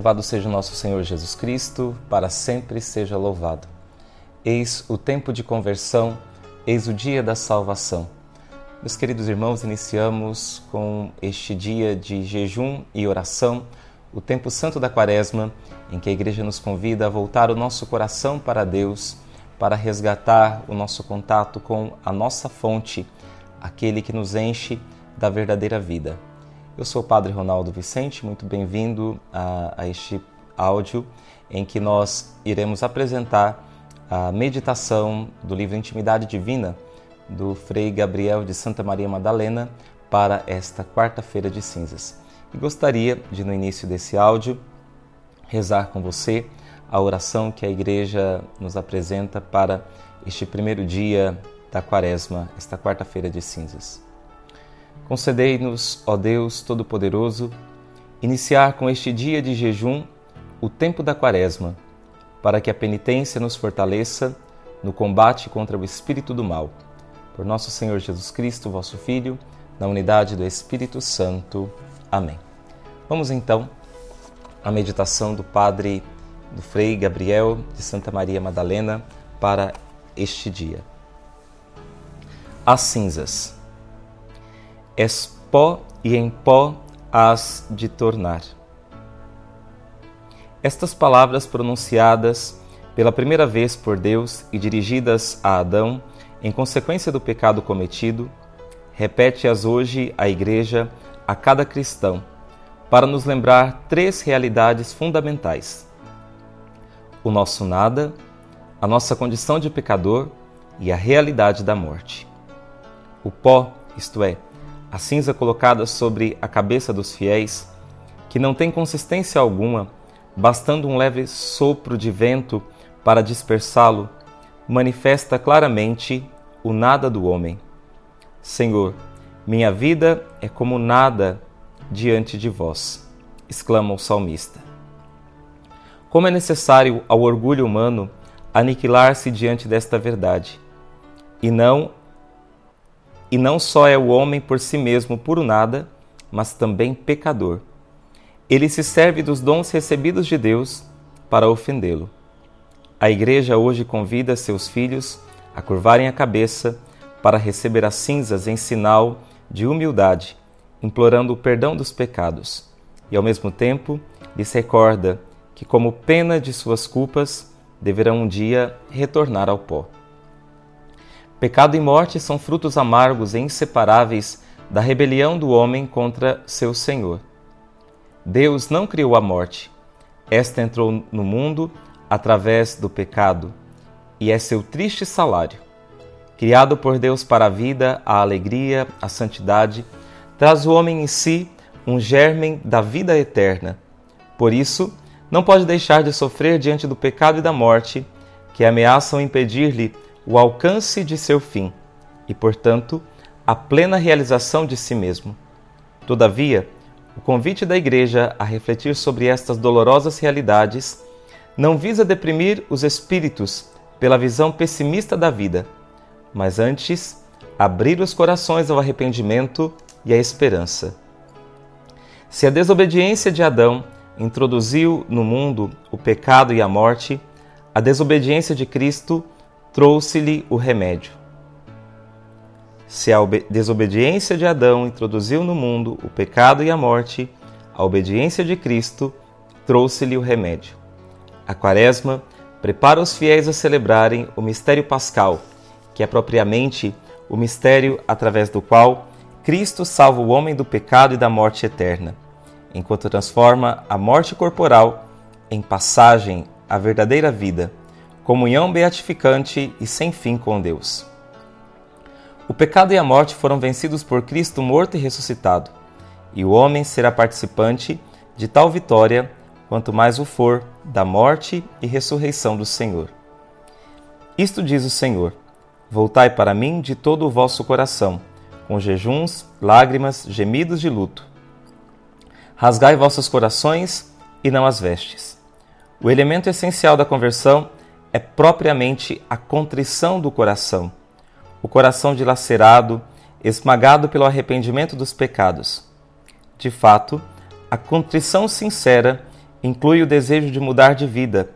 Louvado seja o nosso Senhor Jesus Cristo, para sempre seja louvado. Eis o tempo de conversão, eis o dia da salvação. Meus queridos irmãos, iniciamos com este dia de jejum e oração, o tempo santo da Quaresma, em que a Igreja nos convida a voltar o nosso coração para Deus, para resgatar o nosso contato com a nossa fonte, aquele que nos enche da verdadeira vida. Eu sou o Padre Ronaldo Vicente, muito bem-vindo a, a, este áudio em que nós iremos apresentar a meditação do livro Intimidade Divina do Frei Gabriel de Santa Maria Madalena para esta quarta-feira de cinzas. E gostaria de, no início desse áudio, rezar com você a oração que a Igreja nos apresenta para este primeiro dia da quaresma, esta quarta-feira de cinzas. Concedei-nos, ó Deus Todo-Poderoso, iniciar com este dia de jejum o tempo da Quaresma, para que a penitência nos fortaleça no combate contra o espírito do mal. Por nosso Senhor Jesus Cristo, vosso Filho, na unidade do Espírito Santo. Amém. Vamos então à meditação do Padre do Frei Gabriel de Santa Maria Madalena para este dia. As cinzas. És pó e em pó has de tornar. Estas palavras pronunciadas pela primeira vez por Deus e dirigidas a Adão em consequência do pecado cometido, repete-as hoje a Igreja a cada cristão, para nos lembrar três realidades fundamentais: o nosso nada, a nossa condição de pecador e a realidade da morte. O pó, isto é, a cinza colocada sobre a cabeça dos fiéis, que não tem consistência alguma, bastando um leve sopro de vento para dispersá-lo, manifesta claramente o nada do homem. Senhor, minha vida é como nada diante de vós, exclama o salmista. Como é necessário ao orgulho humano aniquilar-se diante desta verdade, e não e não só é o homem por si mesmo puro nada, mas também pecador. Ele se serve dos dons recebidos de Deus para ofendê-lo. A Igreja hoje convida seus filhos a curvarem a cabeça para receber as cinzas em sinal de humildade, implorando o perdão dos pecados, e ao mesmo tempo lhes recorda que, como pena de suas culpas, deverão um dia retornar ao pó. Pecado e morte são frutos amargos e inseparáveis da rebelião do homem contra seu Senhor. Deus não criou a morte. Esta entrou no mundo através do pecado e é seu triste salário. Criado por Deus para a vida, a alegria, a santidade, traz o homem em si um germen da vida eterna. Por isso, não pode deixar de sofrer diante do pecado e da morte, que ameaçam impedir-lhe o alcance de seu fim e, portanto, a plena realização de si mesmo. Todavia, o convite da Igreja a refletir sobre estas dolorosas realidades não visa deprimir os espíritos pela visão pessimista da vida, mas antes abrir os corações ao arrependimento e à esperança. Se a desobediência de Adão introduziu no mundo o pecado e a morte, a desobediência de Cristo trouxe-lhe o remédio. Se a desobediência de Adão introduziu no mundo o pecado e a morte, a obediência de Cristo trouxe-lhe o remédio. A Quaresma prepara os fiéis a celebrarem o mistério pascal, que é propriamente o mistério através do qual Cristo salva o homem do pecado e da morte eterna, enquanto transforma a morte corporal em passagem à verdadeira vida comunhão beatificante e sem fim com Deus. O pecado e a morte foram vencidos por Cristo morto e ressuscitado, e o homem será participante de tal vitória quanto mais o for da morte e ressurreição do Senhor. Isto diz o Senhor: Voltai para mim de todo o vosso coração, com jejuns, lágrimas, gemidos de luto. Rasgai vossos corações e não as vestes. O elemento essencial da conversão é propriamente a contrição do coração, o coração dilacerado, esmagado pelo arrependimento dos pecados. De fato, a contrição sincera inclui o desejo de mudar de vida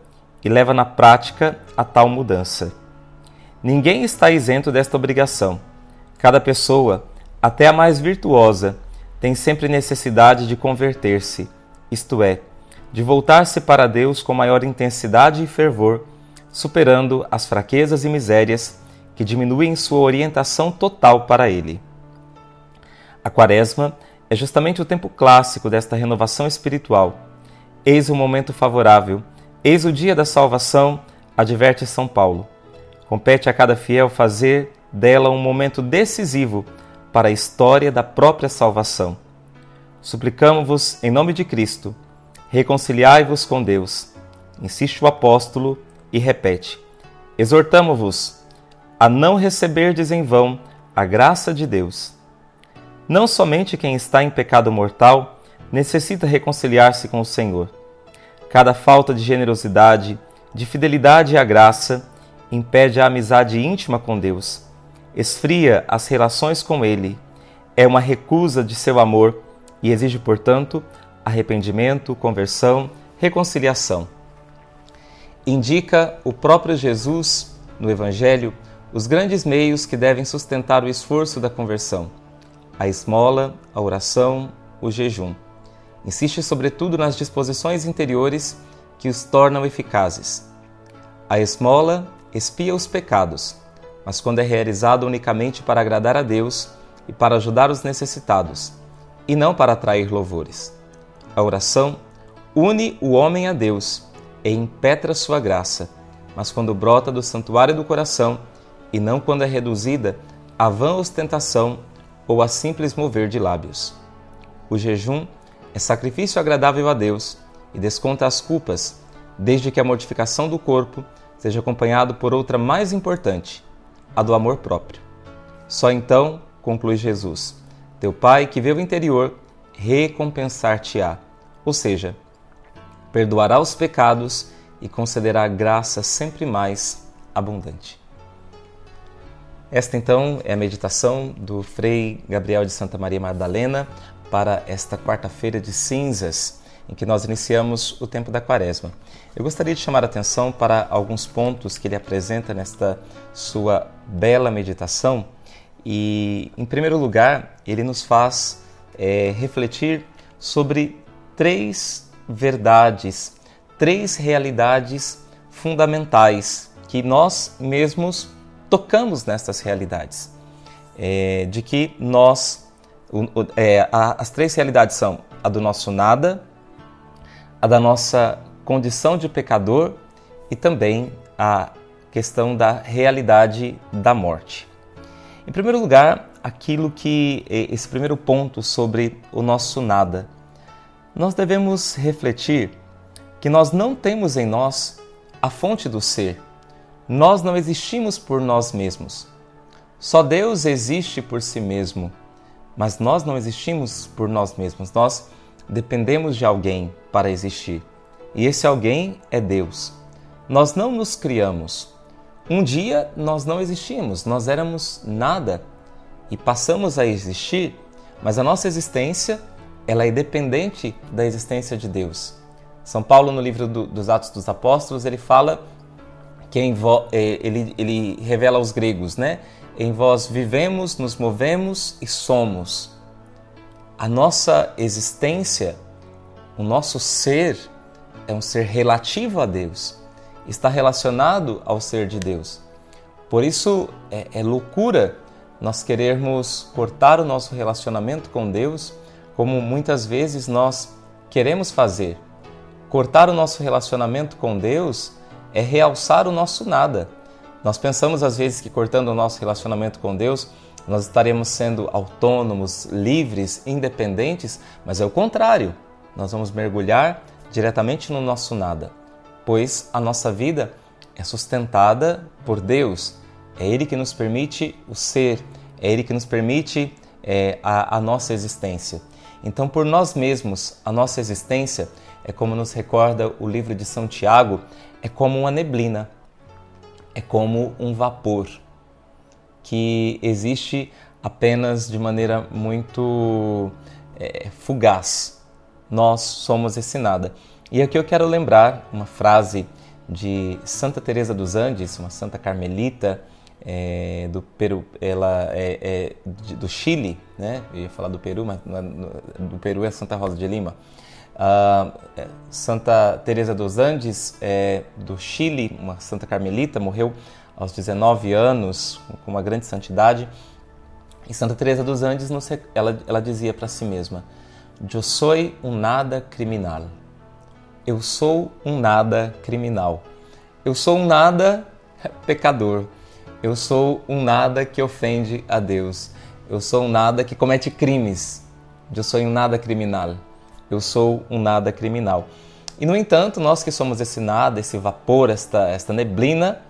e leva na prática a tal mudança. Ninguém está isento desta obrigação. Cada pessoa, até a mais virtuosa, tem sempre necessidade de converter-se, isto é, de voltar-se para Deus com maior intensidade e fervor, superando as fraquezas e misérias que diminuem sua orientação total para Ele. A Quaresma é justamente o tempo clássico desta renovação espiritual. Eis o momento favorável, eis o dia da salvação, adverte São Paulo. Compete a cada fiel fazer dela um momento decisivo para a história da própria salvação. Suplicamos-vos, em nome de Cristo, reconciliai-vos com Deus. Insiste o apóstolo e repete: Exortamo-vos a não receberdes em vão a graça de Deus. Não somente quem está em pecado mortal necessita reconciliar-se com o Senhor. Cada falta de generosidade, de fidelidade à graça, impede a amizade íntima com Deus, esfria as relações com Ele, é uma recusa de seu amor e exige, portanto, arrependimento, conversão, reconciliação. Indica o próprio Jesus no Evangelho os grandes meios que devem sustentar o esforço da conversão: a esmola, a oração, o jejum. Insiste sobretudo nas disposições interiores que os tornam eficazes. A esmola expia os pecados, mas quando é realizada unicamente para agradar a Deus e para ajudar os necessitados, e não para atrair louvores. A oração une o homem a Deus e impetra sua graça, mas quando brota do santuário do coração e não quando é reduzida a vã ostentação ou a simples mover de lábios. O jejum é sacrifício agradável a Deus e desconta as culpas, desde que a mortificação do corpo seja acompanhado por outra mais importante, a do amor próprio. Só então, conclui Jesus, teu Pai que vê o interior recompensar-te-á, ou seja, perdoará os pecados e concederá graça sempre mais abundante. Esta então é a meditação do Frei Gabriel de Santa Maria Madalena para esta quarta-feira de cinzas, em que nós iniciamos o tempo da quaresma. Eu gostaria de chamar a atenção para alguns pontos que ele apresenta nesta sua bela meditação. E, em primeiro lugar, ele nos faz é, refletir sobre três verdades, três realidades fundamentais que nós mesmos tocamos nestas realidades. É, de que nós, o, o, é, a, as três realidades são a do nosso nada, a da nossa condição de pecador e também a questão da realidade da morte. Em primeiro lugar, aquilo que esse primeiro ponto sobre o nosso nada. Nós devemos refletir que nós não temos em nós a fonte do ser, nós não existimos por nós mesmos. Só Deus existe por si mesmo, mas nós não existimos por nós mesmos. Nós dependemos de alguém para existir. E esse alguém é Deus. Nós não nos criamos. Um dia nós não existíamos, nós éramos nada e passamos a existir, mas a nossa existência ela é dependente da existência de Deus. São Paulo, no livro do, dos Atos dos Apóstolos, ele fala que em vo, é, ele, ele revela aos gregos, né? Em vós vivemos, nos movemos e somos. A nossa existência, o nosso ser, é um ser relativo a Deus, está relacionado ao ser de Deus. Por isso é, é loucura nós querermos cortar o nosso relacionamento com Deus, como muitas vezes nós queremos fazer. Cortar o nosso relacionamento com Deus é realçar o nosso nada. Nós pensamos às vezes que cortando o nosso relacionamento com Deus, nós estaremos sendo autônomos, livres, independentes, mas é o contrário. Nós vamos mergulhar diretamente no nosso nada, pois a nossa vida é sustentada por Deus. É Ele que nos permite o ser, é Ele que nos permite é, a, a nossa existência. Então, por nós mesmos, a nossa existência é como nos recorda o livro de São Tiago, é como uma neblina, é como um vapor que existe apenas de maneira muito é, fugaz. Nós somos esse nada. E aqui eu quero lembrar uma frase de Santa Teresa dos Andes, uma santa carmelita é, do Peru, ela é, é do Chile, né? Eu ia falar do Peru, mas do Peru é Santa Rosa de Lima. Uh, santa Teresa dos Andes é do Chile, uma santa carmelita, morreu aos 19 anos com uma grande santidade. E Santa Teresa dos Andes, ela, ela dizia para si mesma: Eu sou um nada criminal. Eu sou um nada criminal. Eu sou um nada pecador. Eu sou um nada que ofende a Deus. Eu sou um nada que comete crimes. Eu sou um nada criminal. Eu sou um nada criminal. E no entanto, nós que somos esse nada, esse vapor, esta, esta neblina,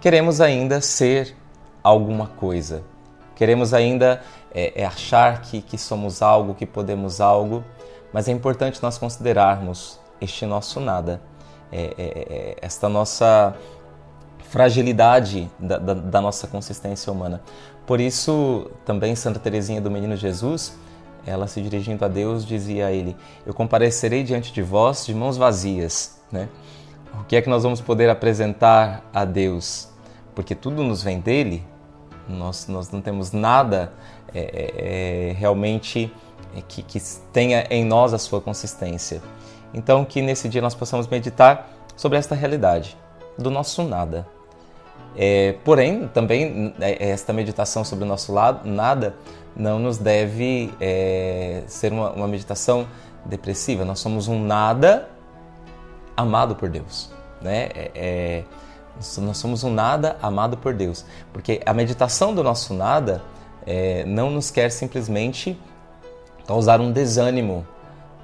queremos ainda ser alguma coisa. Queremos ainda é, é achar que, que somos algo, que podemos algo, mas é importante nós considerarmos este nosso nada, é, é, é, esta nossa fragilidade da, da, da, nossa consistência humana. Por isso, também Santa Teresinha do Menino Jesus, ela se dirigindo a Deus, dizia a ele: Eu comparecerei diante de vós de mãos vazias. Né? O que é que nós vamos poder apresentar a Deus? Porque tudo nos vem dele, nós, nós não temos nada é, é, é realmente que, que tenha em nós a sua consistência. Então, que nesse dia nós possamos meditar sobre esta realidade do nosso nada. É, porém, também é, esta meditação sobre o nosso lado, nada não nos deve é, ser uma, uma, meditação depressiva. Nós somos um nada amado por Deus. Né? É, é nós somos um nada amado por Deus. Porque a meditação do nosso nada é, não nos quer simplesmente causar um desânimo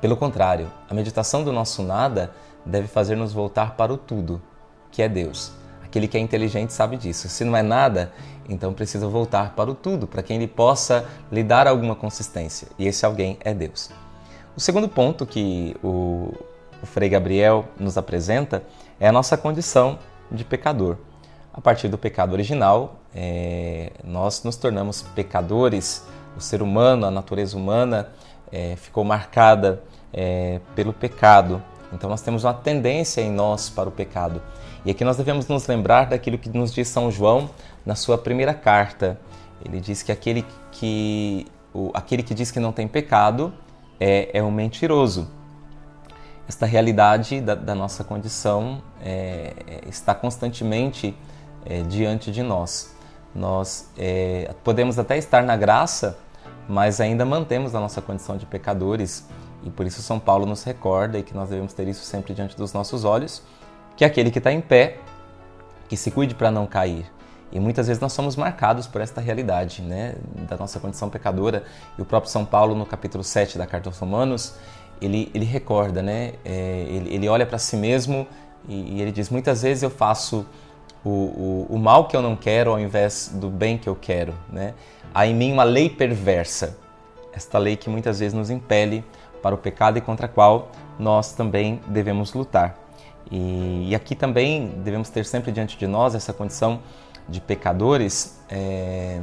pelo contrário, a meditação do nosso nada deve fazer-nos voltar para o tudo, que é Deus. Aquele que é inteligente sabe disso. Se não é nada, então precisa voltar para o tudo, para que ele possa lhe dar alguma consistência. E esse alguém é Deus. O segundo ponto que o, o Frei Gabriel nos apresenta é a nossa condição de pecador. A partir do pecado original, é, nós nos tornamos pecadores. O ser humano, a natureza humana, é, ficou marcada é, pelo pecado. Então nós temos uma tendência em nós para o pecado. E aqui nós devemos nos lembrar daquilo que nos diz São João na sua primeira carta. Ele diz que aquele que, o, aquele que diz que não tem pecado é, é um mentiroso. Esta realidade da, da nossa condição é, é está constantemente é, diante de nós. Nós é, podemos até estar na graça, mas ainda mantemos a nossa condição de pecadores e por isso São Paulo nos recorda e que nós devemos ter isso sempre diante dos nossos olhos, que é aquele que está em pé, que se cuide para não cair. E muitas vezes nós somos marcados por esta realidade, né, da nossa condição pecadora. E o próprio São Paulo, no capítulo 7 da Carta aos Romanos, ele, ele recorda, né, é, ele, ele olha para si mesmo e, e, ele diz: Muitas vezes eu faço o, o, o mal que eu não quero ao invés do bem que eu quero. Né? Há em mim uma lei perversa, esta lei que muitas vezes nos impele para o pecado e contra a qual nós também devemos lutar. E, e aqui também devemos ter sempre diante de nós essa condição de pecadores, é,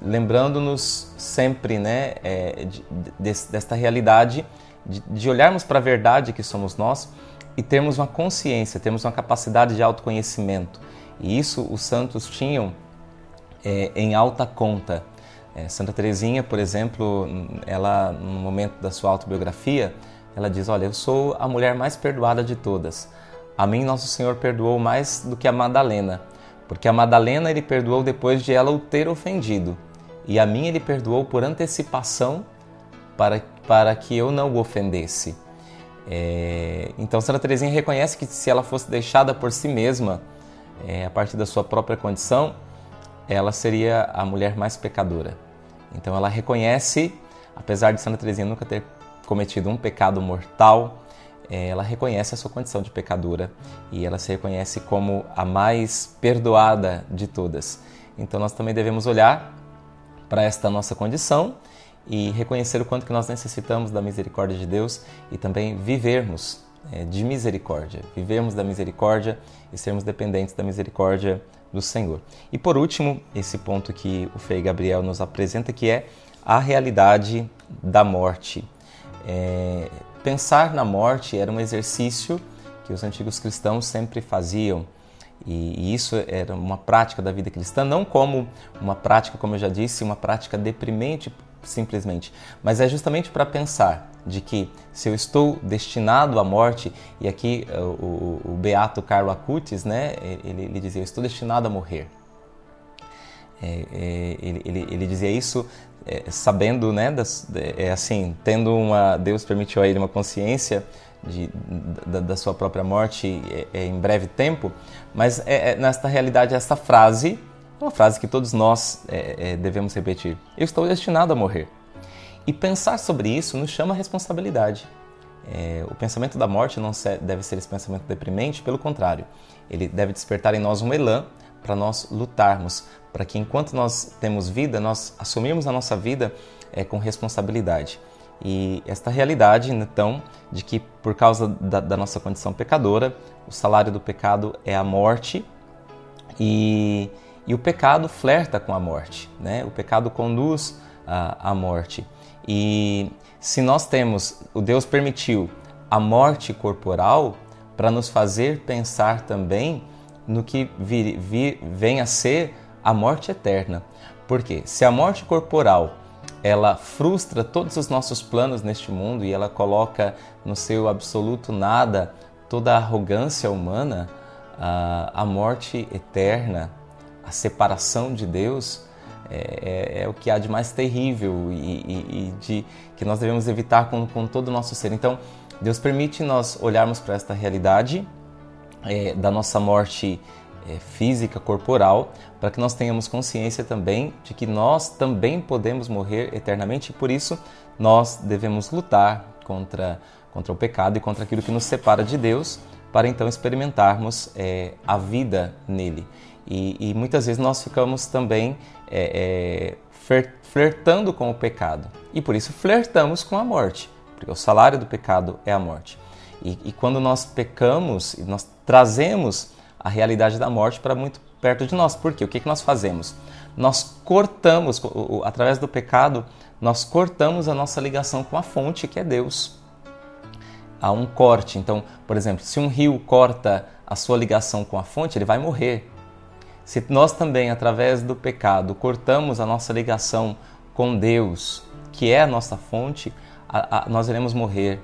lembrando-nos sempre né, é, de, de, desta realidade de, de olharmos para a verdade que somos nós e termos uma consciência, termos uma capacidade de autoconhecimento. E isso os santos tinham é, em alta conta. É, Santa Teresinha, por exemplo, ela no momento da sua autobiografia, ela diz: "Olha, eu sou a mulher mais perdoada de todas. A mim nosso Senhor perdoou mais do que a Madalena, porque a Madalena ele perdoou depois de ela o ter ofendido, e a mim ele perdoou por antecipação para para que eu não o ofendesse." É, então Santa Teresinha reconhece que se ela fosse deixada por si mesma, é, a partir da sua própria condição, ela seria a mulher mais pecadora. Então ela reconhece, apesar de Santa Teresinha nunca ter cometido um pecado mortal, ela reconhece a sua condição de pecadora e ela se reconhece como a mais perdoada de todas. Então nós também devemos olhar para esta nossa condição e reconhecer o quanto que nós necessitamos da misericórdia de Deus e também vivermos é, de misericórdia, vivermos da misericórdia e sermos dependentes da misericórdia do Senhor. E por último, esse ponto que o Frei Gabriel nos apresenta, que é a realidade da morte. É, pensar na morte era um exercício que os antigos cristãos sempre faziam. E, isso era uma prática da vida cristã, não como uma prática, como eu já disse, uma prática deprimente simplesmente, mas é justamente para pensar de que se eu estou destinado à morte, e aqui o, o, o Beato Carlo Acutis, né, ele, ele dizia, eu estou destinado a morrer. É, é, ele, ele, ele, dizia isso é, sabendo, né, das, é, assim, tendo uma, Deus permitiu a ele uma consciência de, da, da, sua própria morte é, é, em breve tempo, mas é, nesta realidade essa frase é uma frase que todos nós devemos repetir. Eu estou destinado a morrer. E pensar sobre isso nos chama a responsabilidade. o pensamento da morte não deve ser esse pensamento deprimente, pelo contrário, ele deve despertar em nós um elan para nós lutarmos, para que enquanto nós temos vida, nós assumirmos a nossa vida é, com responsabilidade. E esta realidade, então, de que por causa da, da, nossa condição pecadora, o salário do pecado é a morte e, e o pecado flerta com a morte, né? O pecado conduz à, à morte. E se nós temos, o Deus permitiu a morte corporal para nos fazer pensar também no que vir, vir, vem a ser a morte eterna. Porque se a morte corporal ela frustra todos os nossos planos neste mundo e ela coloca no seu absoluto nada toda a arrogância humana, a, morte eterna, a separação de Deus, é, é, é, o que há de mais terrível e, e, e, de que nós devemos evitar com, com todo o nosso ser. Então, Deus permite nós olharmos para esta realidade é, da nossa morte é, física, corporal, para que nós tenhamos consciência também de que nós também podemos morrer eternamente e por isso nós devemos lutar contra, contra o pecado e contra aquilo que nos separa de Deus, para então experimentarmos é, a vida nele. E, e, muitas vezes nós ficamos também é, é, flertando com o pecado e por isso flertamos com a morte, porque o salário do pecado é a morte. E, e quando nós pecamos, nós trazemos a realidade da morte para muito perto de nós. Por quê? O que, que nós fazemos? Nós cortamos, através do pecado, nós cortamos a nossa ligação com a fonte, que é Deus. Há um corte. Então, por exemplo, se um rio corta a sua ligação com a fonte, ele vai morrer. Se nós também, através do pecado, cortamos a nossa ligação com Deus, que é a nossa fonte, a, a, nós iremos morrer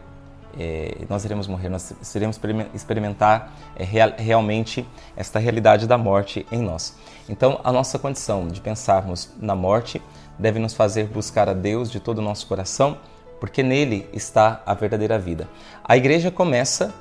é, nós iremos morrer, nós iremos experimentar é, real, realmente esta realidade da morte em nós. Então, a nossa condição de pensarmos na morte deve nos fazer buscar a Deus de todo o nosso coração, porque nele está a verdadeira vida. A igreja começa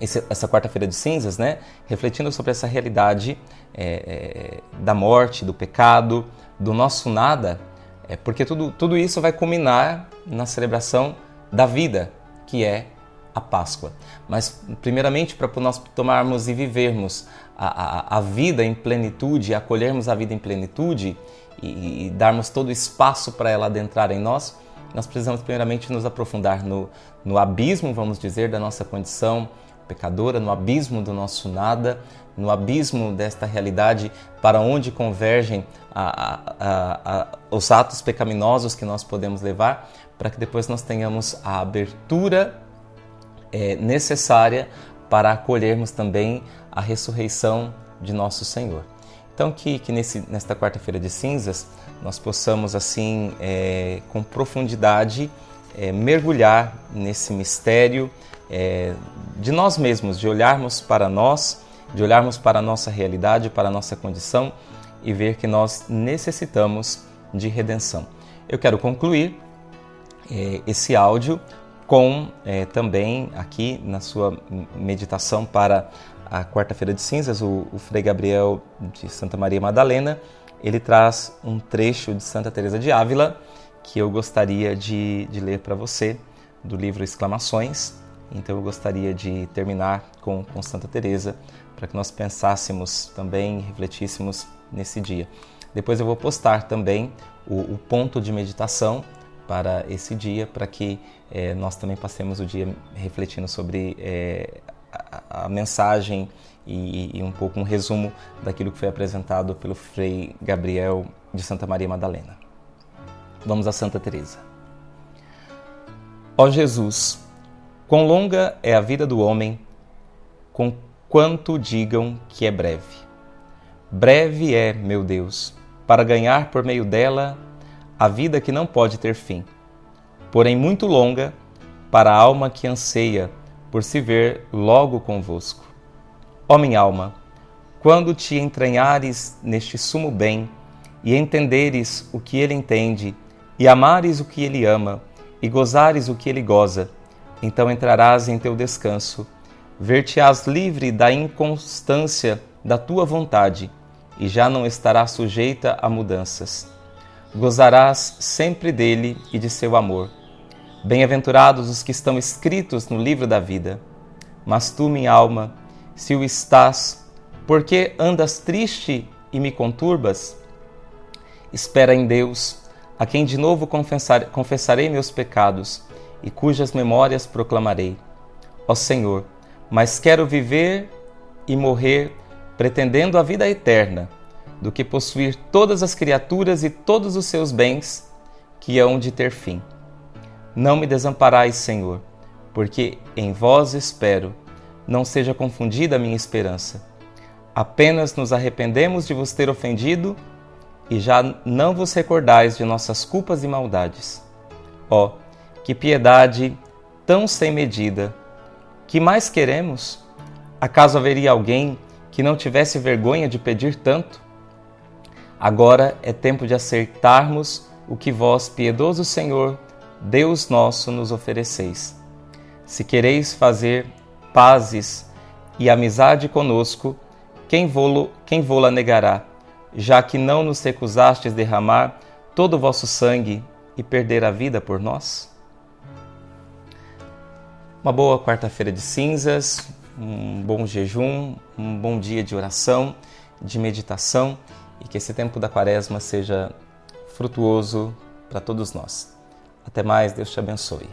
esse, essa quarta-feira de cinzas, né, refletindo sobre essa realidade é, é da morte, do pecado, do nosso nada, é, porque tudo, tudo isso vai culminar na celebração da vida, que é a Páscoa. Mas, primeiramente, para nós tomarmos e vivermos a, a, a, vida em plenitude, acolhermos a vida em plenitude e, e darmos todo o espaço para ela adentrar em nós, nós precisamos, primeiramente, nos aprofundar no, no abismo, vamos dizer, da nossa condição pecadora, no abismo do nosso nada, no abismo desta realidade para onde convergem a, os atos pecaminosos que nós podemos levar, para que depois nós tenhamos a abertura é, necessária para acolhermos também a ressurreição de nosso Senhor. Então, que, que nesse, nesta quarta-feira de cinzas nós possamos, assim, é, com profundidade, é, mergulhar nesse mistério é, de nós mesmos, de olharmos para nós, de olharmos para a nossa realidade, para a nossa condição e ver que nós necessitamos de redenção. Eu quero concluir é, esse áudio com é, também aqui na sua meditação para a quarta-feira de cinzas, o, o Frei Gabriel de Santa Maria Madalena, ele traz um trecho de Santa Teresa de Ávila que eu gostaria de, de ler para você do livro Exclamações. Então eu gostaria de terminar com, com Santa Teresa para que nós pensássemos também, refletíssemos nesse dia. Depois eu vou postar também o, o ponto de meditação para esse dia, para que é, nós também passemos o dia refletindo sobre é, a, a, mensagem e, e, um pouco um resumo daquilo que foi apresentado pelo Frei Gabriel de Santa Maria Madalena. Vamos a Santa Teresa. Ó Jesus, Quão longa é a vida do homem, com quanto digam que é breve. Breve é, meu Deus, para ganhar por meio dela a vida que não pode ter fim, porém muito longa para a alma que anseia por se ver logo convosco. Ó minha alma, quando te entranhares neste sumo bem e entenderes o que ele entende, e amares o que ele ama, e gozares o que ele goza, então entrarás em teu descanso, ver-te-ás livre da inconstância da tua vontade e já não estará sujeita a mudanças. Gozarás sempre dele e de seu amor. Bem-aventurados os que estão escritos no livro da vida. Mas tu, minha alma, se o estás, por que andas triste e me conturbas? Espera em Deus, a quem de novo confessar, confessarei meus pecados e cujas memórias proclamarei. Ó Senhor, mas quero viver e morrer pretendendo a vida eterna, do que possuir todas as criaturas e todos os seus bens que hão de ter fim. Não me desamparais, Senhor, porque em vós espero, não seja confundida a minha esperança. Apenas nos arrependemos de vos ter ofendido e já não vos recordais de nossas culpas e maldades. Ó, oh, que piedade tão sem medida! Que mais queremos? Acaso haveria alguém que não tivesse vergonha de pedir tanto? Agora é tempo de aceitarmos o que vós, piedoso Senhor, Deus nosso, nos ofereceis. Se quereis fazer pazes e amizade conosco, quem vô-la quem negará, já que não nos recusastes derramar todo o vosso sangue e perder a vida por nós? Uma boa quarta-feira de cinzas, um bom jejum, um bom dia de oração, de meditação e que esse tempo da quaresma seja frutuoso para todos nós. Até mais, Deus te abençoe.